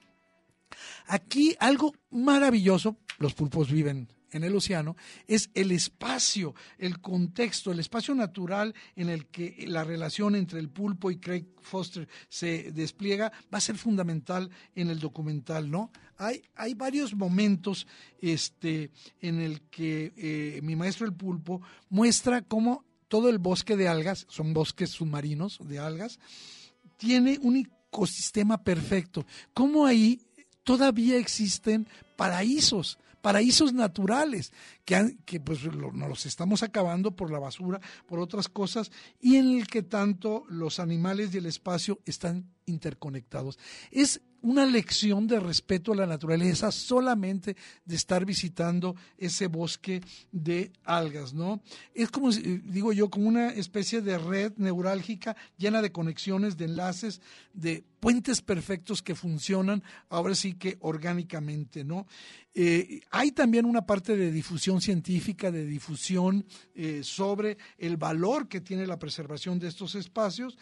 Aquí algo maravilloso, los pulpos viven en el océano, es el espacio, el contexto, el espacio natural en el que la relación entre el pulpo y Craig Foster se despliega, va a ser fundamental en el documental, ¿no? Hay, hay varios momentos este, en el que eh, mi maestro el pulpo muestra cómo todo el bosque de algas, son bosques submarinos de algas, tiene un ecosistema perfecto. Cómo ahí todavía existen paraísos, paraísos naturales, que, que pues nos los estamos acabando por la basura, por otras cosas, y en el que tanto los animales y el espacio están interconectados. Es una lección de respeto a la naturaleza solamente de estar visitando ese bosque de algas, ¿no? Es como, digo yo, como una especie de red neurálgica llena de conexiones, de enlaces, de puentes perfectos que funcionan, ahora sí que orgánicamente, ¿no? Eh, hay también una parte de difusión científica, de difusión eh, sobre el valor que tiene la preservación de estos espacios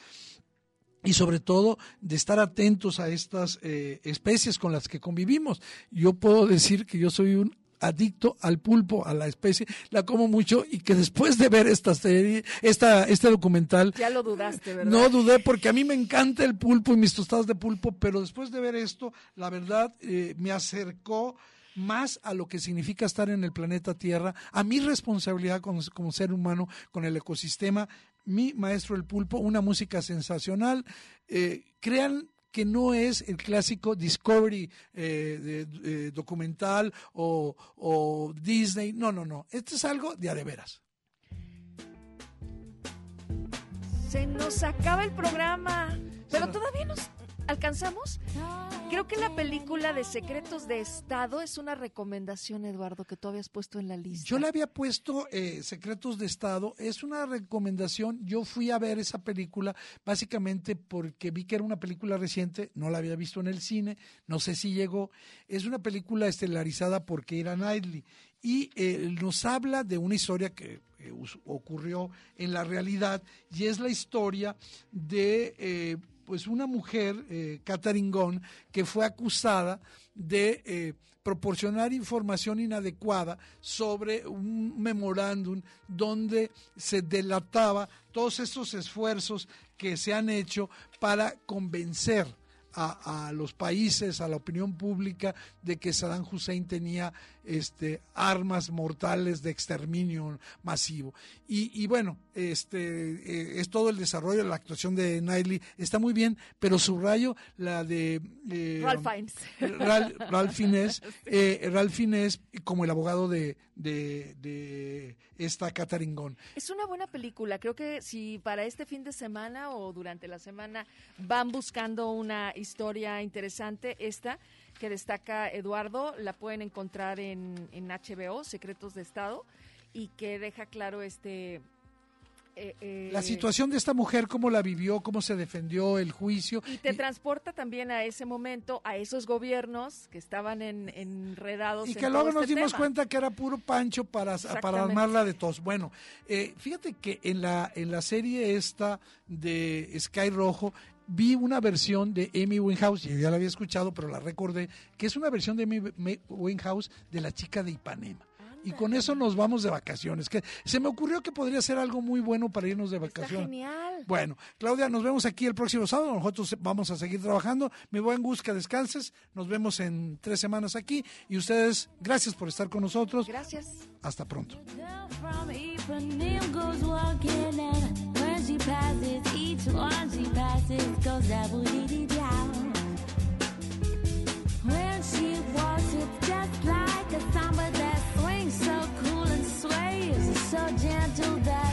y sobre todo de estar atentos a estas eh, especies con las que convivimos. Yo puedo decir que yo soy un adicto al pulpo, a la especie, la como mucho y que después de ver esta serie, esta, este documental... Ya lo dudaste, ¿verdad? No dudé porque a mí me encanta el pulpo y mis tostadas de pulpo, pero después de ver esto, la verdad eh, me acercó más a lo que significa estar en el planeta Tierra, a mi responsabilidad como, como ser humano con el ecosistema, mi maestro el pulpo, una música sensacional. Eh, crean que no es el clásico Discovery eh, de, documental o, o, Disney. No, no, no. Esto es algo de a de veras. Se nos acaba el programa, pero todavía nos ¿Alcanzamos? Creo que la película de Secretos de Estado es una recomendación, Eduardo, que tú habías puesto en la lista. Yo la había puesto eh, Secretos de Estado. Es una recomendación. Yo fui a ver esa película básicamente porque vi que era una película reciente. No la había visto en el cine. No sé si llegó. Es una película estelarizada por Keira Knightley. Y eh, nos habla de una historia que eh, ocurrió en la realidad y es la historia de pues una mujer, eh, Catherine Gone, que fue acusada de eh, proporcionar información inadecuada sobre un memorándum donde se delataba todos estos esfuerzos que se han hecho para convencer a, los países, a la opinión pública, de que Saddam Hussein tenía este, armas mortales de exterminio masivo. Y, bueno, este, eh, es todo el desarrollo, la actuación de Knightley está muy bien, pero subrayo la de eh, Ralph Fiennes, Ralph, Fiennes, eh, como el abogado de, de, esta Catherine. Es una buena película, creo que si para este fin de semana o durante la semana van buscando una historia interesante, esta que destaca Eduardo, la pueden encontrar en, en HBO, Secretos de Estado, y que deja claro este... Eh, eh, la situación de esta mujer, cómo la vivió, cómo se defendió el juicio. Y te transporta también a ese momento, a esos gobiernos que estaban en, enredados. Y que luego nos este dimos cuenta que era puro pancho para, para armarla de tos. Bueno, eh, fíjate que en la, en la serie esta de Sky Rojo, vi una versión de Amy Winehouse, ya la había escuchado, pero la recordé, que es una versión de Amy Winehouse de la chica de Ipanema. y con eso nos vamos de vacaciones. Que se me ocurrió que podría ser algo muy bueno para irnos de vacaciones. genial. Bueno, Claudia, nos vemos aquí el próximo sábado. Nosotros vamos a seguir trabajando. Mi buen Gus, que descanses. Nos vemos en tres semanas aquí. Y ustedes, gracias por estar con nosotros. Gracias. Hasta pronto. She passes, each one she passes goes down. When she walks, it's just like a samba that swings so cool and sways so gentle that